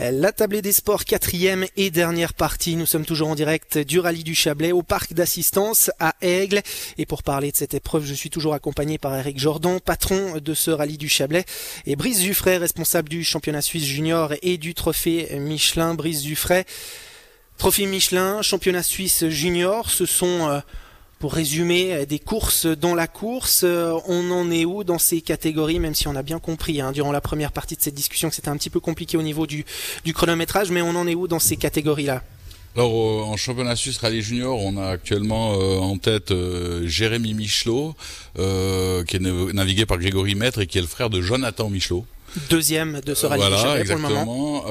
La tablée des sports, quatrième et dernière partie. Nous sommes toujours en direct du rallye du Chablais au parc d'assistance à Aigle. Et pour parler de cette épreuve, je suis toujours accompagné par Eric Jordan, patron de ce rallye du Chablais, et Brice Dufray, responsable du championnat suisse junior et du trophée Michelin. Brice Dufray, trophée Michelin, championnat suisse junior, ce sont... Euh, pour résumer, euh, des courses dans la course, euh, on en est où dans ces catégories, même si on a bien compris hein, durant la première partie de cette discussion que c'était un petit peu compliqué au niveau du, chronométrage, mais on en est où dans ces catégories-là alors en championnat suisse rallye junior, on a actuellement euh, en tête Jérémy Michelot, qui est navigué par Grégory Maître et qui est le frère de Jonathan Michelot. Deuxième de ce rallye voilà, pour le moment.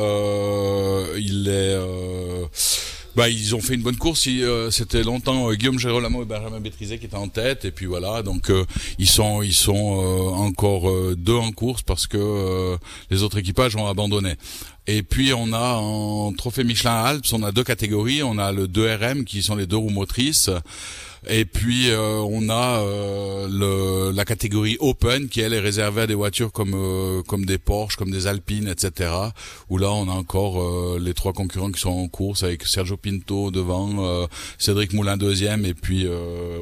il est bah, ils ont fait une bonne course. Euh, c'était longtemps euh, Guillaume Gérolamo et Benjamin Bétrizet qui étaient en tête. Et puis voilà, donc euh, ils sont ils sont encore deux en course parce que les autres équipages ont abandonné. Et puis on a en trophée Michelin Alps, on a deux catégories. On a le 2RM qui sont les deux roues motrices. Et puis euh, on a euh, le, la catégorie Open qui elle est réservée à des voitures comme euh, comme des Porsche, comme des Alpines, etc. Où là on a encore les trois concurrents qui sont en course avec Sergio Pinto devant, Cédric Moulin deuxième et puis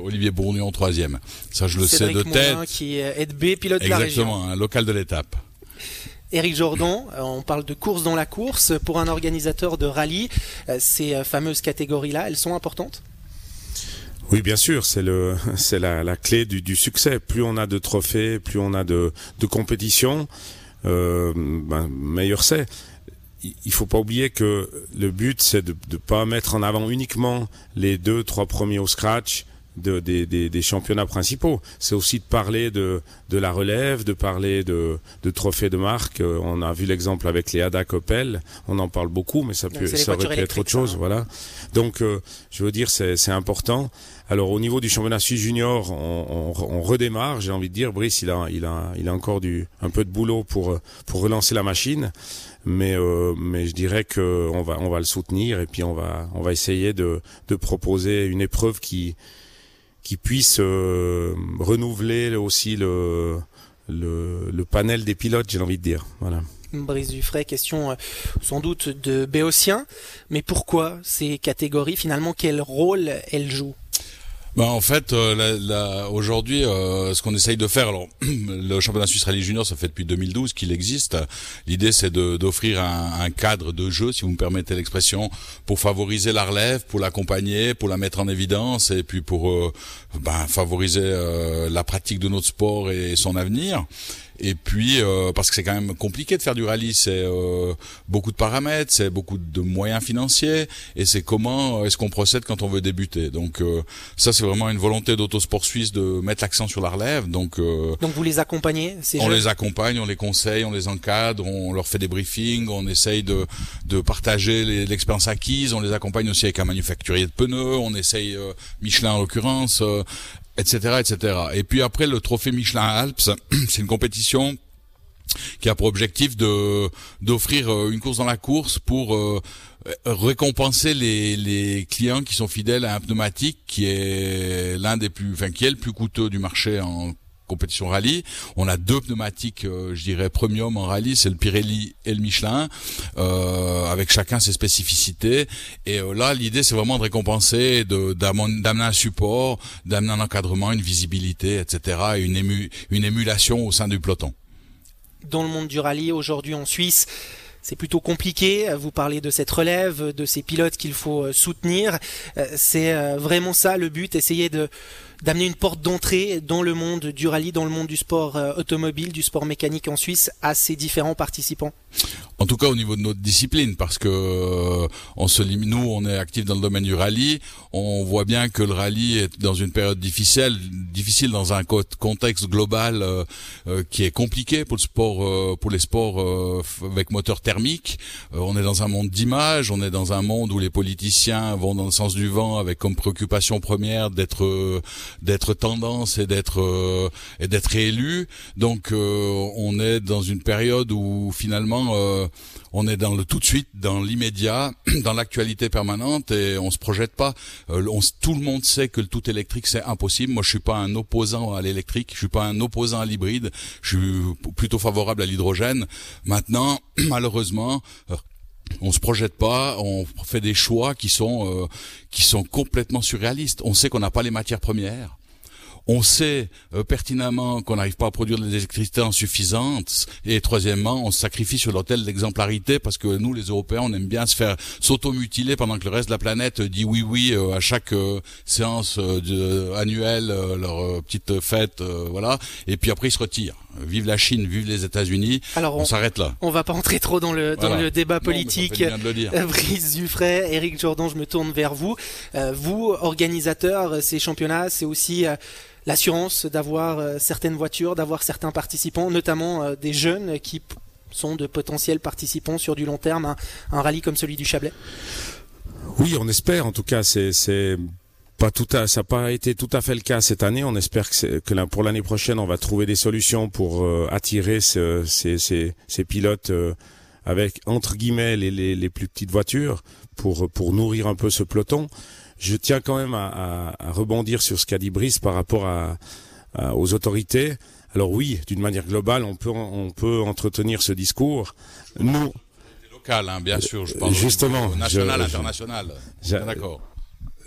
Olivier Bourgnon troisième. Ça je le sais de tête. qui est B pilote de la région. Exactement, un local de l'étape. Eric Jordan, on parle de course dans la course. Pour un organisateur de rallye, ces fameuses catégories-là, elles sont importantes? Oui, bien sûr, c'est la, clé du, succès. Plus on a de trophées, plus on a de, de compétitions, euh, ben, meilleur c'est. Il faut pas oublier que le but, c'est de ne pas mettre en avant uniquement les deux, trois premiers au scratch, de, des, des, des, championnats principaux. C'est aussi de parler de, de la relève, de parler de, de trophées de marque. Euh, on a vu l'exemple avec les Ada Coppel. On en parle beaucoup, mais ça, peut, ça aurait pu être autre chose. Hein. Voilà. Donc, euh, je veux dire, c'est important. Alors, au niveau du championnat suisse junior, on, on, on redémarre. J'ai envie de dire, Brice, il a, il a, il a encore du, un peu de boulot pour, pour relancer la machine. Mais, euh, mais je dirais que on va, on va le soutenir et puis on va, on va essayer de, de proposer une épreuve qui, qui puisse euh, renouveler aussi le, le, panel des pilotes, j'ai envie de dire. Voilà. Brice Dufray, question euh, sans doute de Béotien, mais pourquoi ces catégories finalement, quel rôle elles jouent? Bah en fait, euh, aujourd'hui, euh, ce qu'on essaye de faire, alors le championnat suisse rallye junior, ça fait depuis 2012 qu'il existe. L'idée, c'est d'offrir un, un, cadre de jeu, si vous me permettez l'expression, pour favoriser la relève, pour l'accompagner, pour la mettre en évidence, et puis pour euh, ben, favoriser euh, la pratique de notre sport et son avenir. Et puis euh, parce que c'est quand même compliqué de faire du rallye, c'est euh, beaucoup de paramètres, c'est beaucoup de moyens financiers, et c'est comment est-ce qu'on procède quand on veut débuter. Donc euh, ça c'est vraiment une volonté d'Autosport Suisse de mettre l'accent sur la relève. Donc donc vous les accompagnez ces On les accompagne, on les conseille, on les encadre, on leur fait des briefings, on essaye de de partager l'expérience acquise, on les accompagne aussi avec un manufacturier de pneus, on essaye Michelin en l'occurrence Et puis après, le trophée Michelin Alps, c'est une compétition qui a pour objectif de d'offrir euh, une course dans la course pour euh, récompenser les, les clients qui sont fidèles à un pneumatique qui est l'un des plus, enfin qui est le plus coûteux du marché en compétition rallye. On a deux pneumatiques, euh, je dirais premium en rallye, c'est le Pirelli et le Michelin, euh, avec chacun ses spécificités. Et euh, là, l'idée, c'est vraiment de récompenser, d'amener un support, d'amener un encadrement, une visibilité, etc., et une, ému, une émulation au sein du peloton. Dans le monde du rallye aujourd'hui en Suisse, c'est plutôt compliqué. Vous parlez de cette relève, de ces pilotes qu'il faut soutenir. C'est vraiment ça le but, essayer de d'amener une porte d'entrée dans le monde du rallye, dans le monde du sport euh, automobile, du sport mécanique en Suisse à ces différents participants En tout cas au niveau de notre discipline, parce que euh, on se limite, nous on est actifs dans le domaine du rallye, on voit bien que le rallye est dans une période difficile, difficile dans un contexte global euh, qui est compliqué pour le sport, pour les sports avec moteur thermique. on est dans un monde d'image, on est dans un monde où les politiciens vont dans le sens du vent avec comme préoccupation première d'être d'être tendance et d'être euh, et d'être élu. Donc euh, on est dans une période où finalement euh, on est dans le tout de suite, dans l'immédiat, dans l'actualité permanente et on se projette pas. tout le monde sait que le tout électrique c'est impossible. Moi je suis pas un opposant à l'électrique, je suis pas un opposant à l'hybride, je suis plutôt favorable à l'hydrogène. Maintenant, malheureusement, on se projette pas, on fait des choix qui sont euh, qui sont complètement surréalistes. On sait qu'on n'a pas les matières premières. On sait euh, pertinemment qu'on n'arrive pas à produire des électricités en suffisance. Et troisièmement, on se sacrifie sur l'hôtel d'exemplarité parce que nous, les Européens, on aime bien se faire s'automutiler pendant que le reste de la planète dit oui, oui euh, à chaque euh, séance annuelle, leur petite fête, voilà. Et puis après, ils se retirent. Vive la Chine, vive les États-Unis. Alors on, s'arrête là. On va pas entrer trop dans le dans le débat politique. Non, Brice Dufray, Eric Jordan, je me tourne vers vous. vous, organisateurs, ces championnats, c'est aussi l'assurance d'avoir euh, certaines voitures, d'avoir certains participants, notamment euh, des jeunes qui sont de potentiels participants sur du long terme un, un rallye comme celui du Chablais Oui, on espère. En tout cas, c'est pas tout à, ça n'a pas été tout à fait le cas cette année. On espère que, que pour l'année prochaine, on va trouver des solutions pour euh, attirer ces, ces, ces, pilotes avec entre guillemets les, les, les, plus petites voitures pour pour nourrir un peu ce peloton je tiens quand même à, rebondir sur ce qu'a dit Brice par rapport à, aux autorités. Alors oui, d'une manière globale, on peut on peut entretenir ce discours. Nous local, hein, bien sûr. Je pense justement, national, international. D'accord.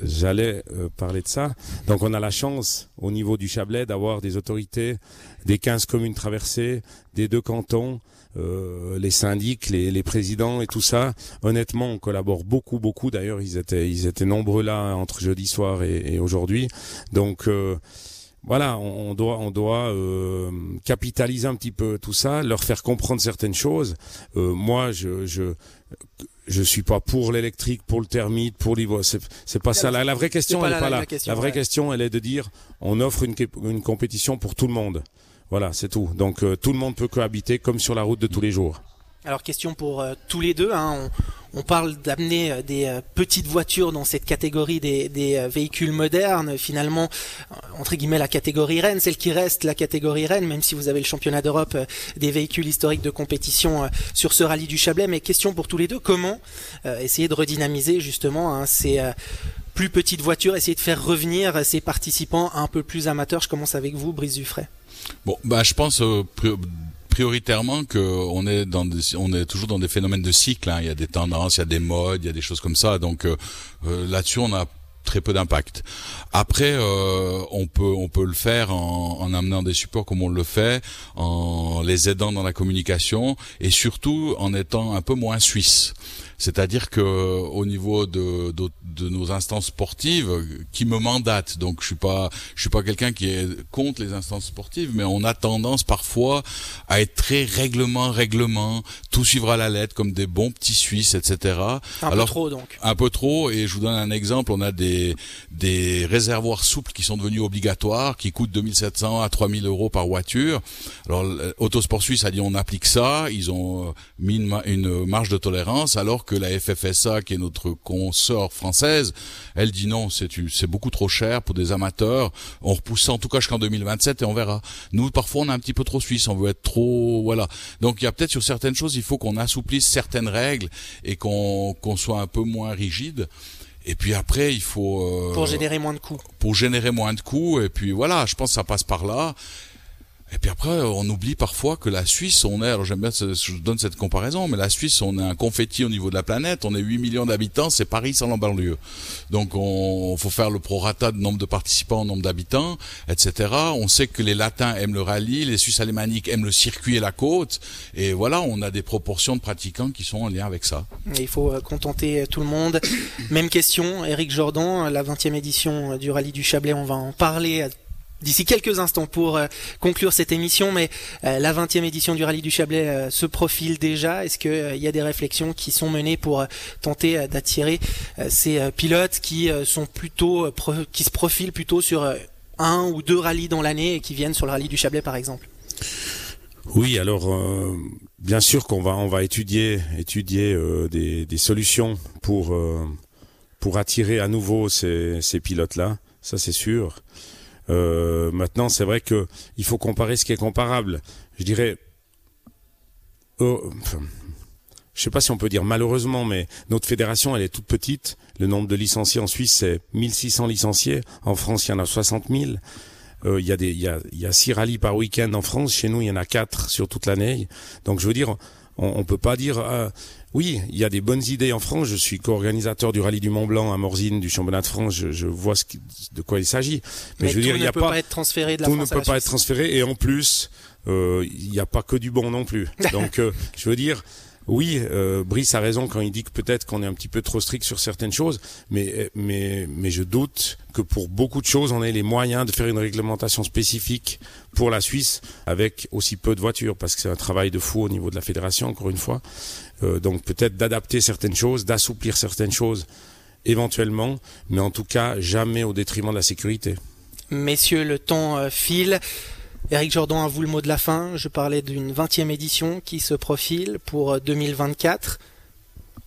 J'allais euh, parler de ça. Donc on a la chance au niveau du Chablais d'avoir des autorités des 15 communes traversées, des deux cantons, euh, les syndics, les, les, présidents et tout ça. Honnêtement, on collabore beaucoup, beaucoup. D'ailleurs, ils étaient, ils étaient nombreux là entre jeudi soir et, et aujourd'hui. Donc euh, voilà, on, doit, on doit euh, capitaliser un petit peu tout ça, leur faire comprendre certaines choses. Euh, moi, je, je je suis pas pour l'électrique, pour le thermite, pour l'ivre. C'est, c'est pas ça. La, la, vraie question, elle est pas là. La, vraie question, elle est de dire, on offre une, une compétition pour tout le monde. Voilà, c'est tout. Donc euh, tout le monde peut cohabiter comme sur la route de tous les jours. Alors question pour euh, tous les deux. Hein. On, parle d'amener euh, des petites voitures dans cette catégorie des, des véhicules modernes. Finalement, entre guillemets, la catégorie Rennes, celle qui reste la catégorie Rennes, même si vous avez le championnat d'Europe des véhicules historiques de compétition sur ce rallye du Chablais. Mais question pour tous les deux, comment essayer de redynamiser justement hein, ces plus petites voitures, essayer de faire revenir ces participants un peu plus amateurs? Je commence avec vous, Brice Dufray. Bon, bah, je pense euh, prioritairement que on est dans on est toujours dans des phénomènes de cycle. Hein. Il y a des tendances, il y a des modes, il y a des choses comme ça. Donc euh, euh, là-dessus, on a très peu d'impact. Après, on peut on peut le faire en, en, amenant des supports comme on le fait, en les aidant dans la communication et surtout en étant un peu moins suisse. C'est-à-dire que au niveau de, de, de, nos instances sportives, qui me mandatent, donc je suis pas je suis pas quelqu'un qui est contre les instances sportives, mais on a tendance parfois à être très règlement règlement, tout suivre à la lettre comme des bons petits Suisses, etc. Un peu trop donc. Un peu trop. Et je vous donne un exemple. On a des des réservoirs souples qui sont devenus obligatoires, qui coûtent 2700 à 3000 euros par voiture. Alors Autosport Suisse a dit on applique ça. Ils ont mis une, une marge de tolérance alors que la FFSA, qui est notre consort française, elle dit non, c'est c'est beaucoup trop cher pour des amateurs. On repousse en tout cas jusqu'en 2027 et on verra. Nous, parfois, on est un petit peu trop suisse, on veut être trop, voilà. Donc, il y a peut-être sur certaines choses, il faut qu'on assouplisse certaines règles et qu'on qu'on soit un peu moins rigide. Et puis après, il faut euh, pour générer moins de coûts. Pour générer moins de coûts. Et puis voilà, je pense que ça passe par là. Et puis après, on oublie parfois que la Suisse, on est, alors j'aime bien, je donne cette comparaison, mais la Suisse, on est un confetti au niveau de la planète, on est 8 millions d'habitants, c'est Paris sans l'embanlieue. Donc on faut faire le prorata de nombre de participants, nombre d'habitants, etc. On sait que les Latins aiment le rallye, les Suisses alémaniques aiment le circuit et la côte, et voilà, on a des proportions de pratiquants qui sont en lien avec ça. il faut euh, contenter euh, tout le monde. Même question, Eric Jordan, la 20e édition du rallye du Chablais, on va en parler d'ici quelques instants pour euh, conclure cette émission, mais euh, la 20e édition du Rallye du Chablais euh, se profile déjà. Est-ce qu'il y a des réflexions qui sont menées pour tenter d'attirer ces pilotes qui sont plutôt qui se profilent plutôt sur un ou deux rallyes dans l'année et qui viennent sur le Rallye du Chablais par exemple? Oui, alors bien sûr qu'on va on va étudier étudier des, des, solutions pour pour attirer à nouveau ces, ces pilotes là. Ça c'est sûr. Euh, maintenant, c'est vrai que il faut comparer ce qui est comparable. Je dirais, oh, je sais pas si on peut dire malheureusement, mais notre fédération, elle est toute petite. Le nombre de licenciés en Suisse, c'est 1600 licenciés. En France, il y en a 60 000. il y a des, y a, y a six rallyes par week-end en France. Chez nous, il y en a quatre sur toute l'année. Donc, je veux dire, on, on peut pas dire. Ah, oui, il y a des bonnes idées en France. Je suis co-organisateur du rallye du Mont Blanc à Morzine, du championnat de France. Je, je vois ce de quoi il s'agit. Mais, je veux dire, il a pas, pas être transféré de la tout France ne peut pas être transféré. Et en plus, euh, il n'y a pas que du bon non plus. Donc, euh, je veux dire, oui, euh, Brice a raison quand il dit que peut-être qu'on est un petit peu trop strict sur certaines choses, mais mais mais je doute que pour beaucoup de choses, on ait les moyens de faire une réglementation spécifique pour la Suisse avec aussi peu de voitures, parce que c'est un travail de fou au niveau de la fédération, encore une fois. Euh, donc peut-être d'adapter certaines choses, d'assouplir certaines choses éventuellement, mais en tout cas jamais au détriment de la sécurité. Messieurs, le temps euh, file. Eric Jordan, à vous le mot de la fin. Je parlais d'une 20e édition qui se profile pour 2024.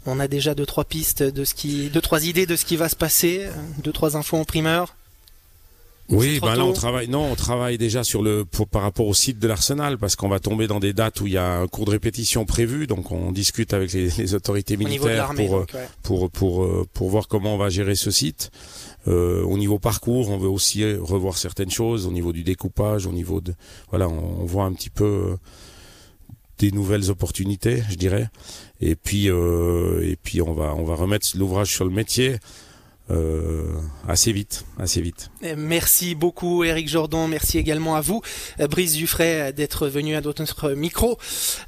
On a déjà deux trois pistes de ce deux trois idées de ce qui va se passer, deux trois infos en primeur. Oui, ben là on travaille. Non, on travaille déjà sur le pour, par rapport au site de l'Arsenal parce qu'on va tomber dans des dates où il y a un cours de répétition prévu. Donc on discute avec les, les autorités militaires pour, donc, ouais. pour, pour pour pour voir comment on va gérer ce site. Euh, au niveau parcours, on veut aussi revoir certaines choses au niveau du découpage, au niveau de voilà, on, on voit un petit peu euh, des nouvelles opportunités, je dirais. Et puis euh, et puis on va on va remettre l'ouvrage sur le métier. Euh, assez vite, assez vite. Merci beaucoup Eric Jordan, merci également à vous Brice Dufray d'être venu à notre micro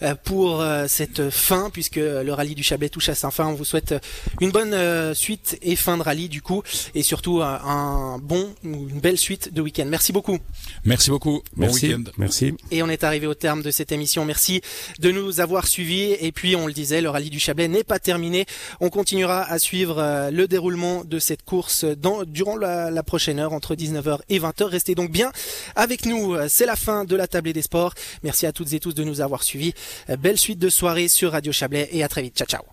euh, pour cette fin puisque le rallye du Chablais touche à sa fin. On vous souhaite une bonne suite et fin de rallye du coup et surtout un bon une belle suite de week-end. Merci beaucoup. Merci beaucoup. Bon merci. week-end. Merci. Et on est arrivé au terme de cette émission. Merci de nous avoir suivis et puis on le disait, le rallye du Chablais n'est pas terminé. On continuera à suivre le déroulement de cette course dans, durant la, prochaine heure entre 19h et 20h. Restez donc bien avec nous. C'est la fin de la tablée des sports. Merci à toutes et tous de nous avoir suivis. Belle suite de soirée sur Radio Chablais et à très vite. Ciao ciao.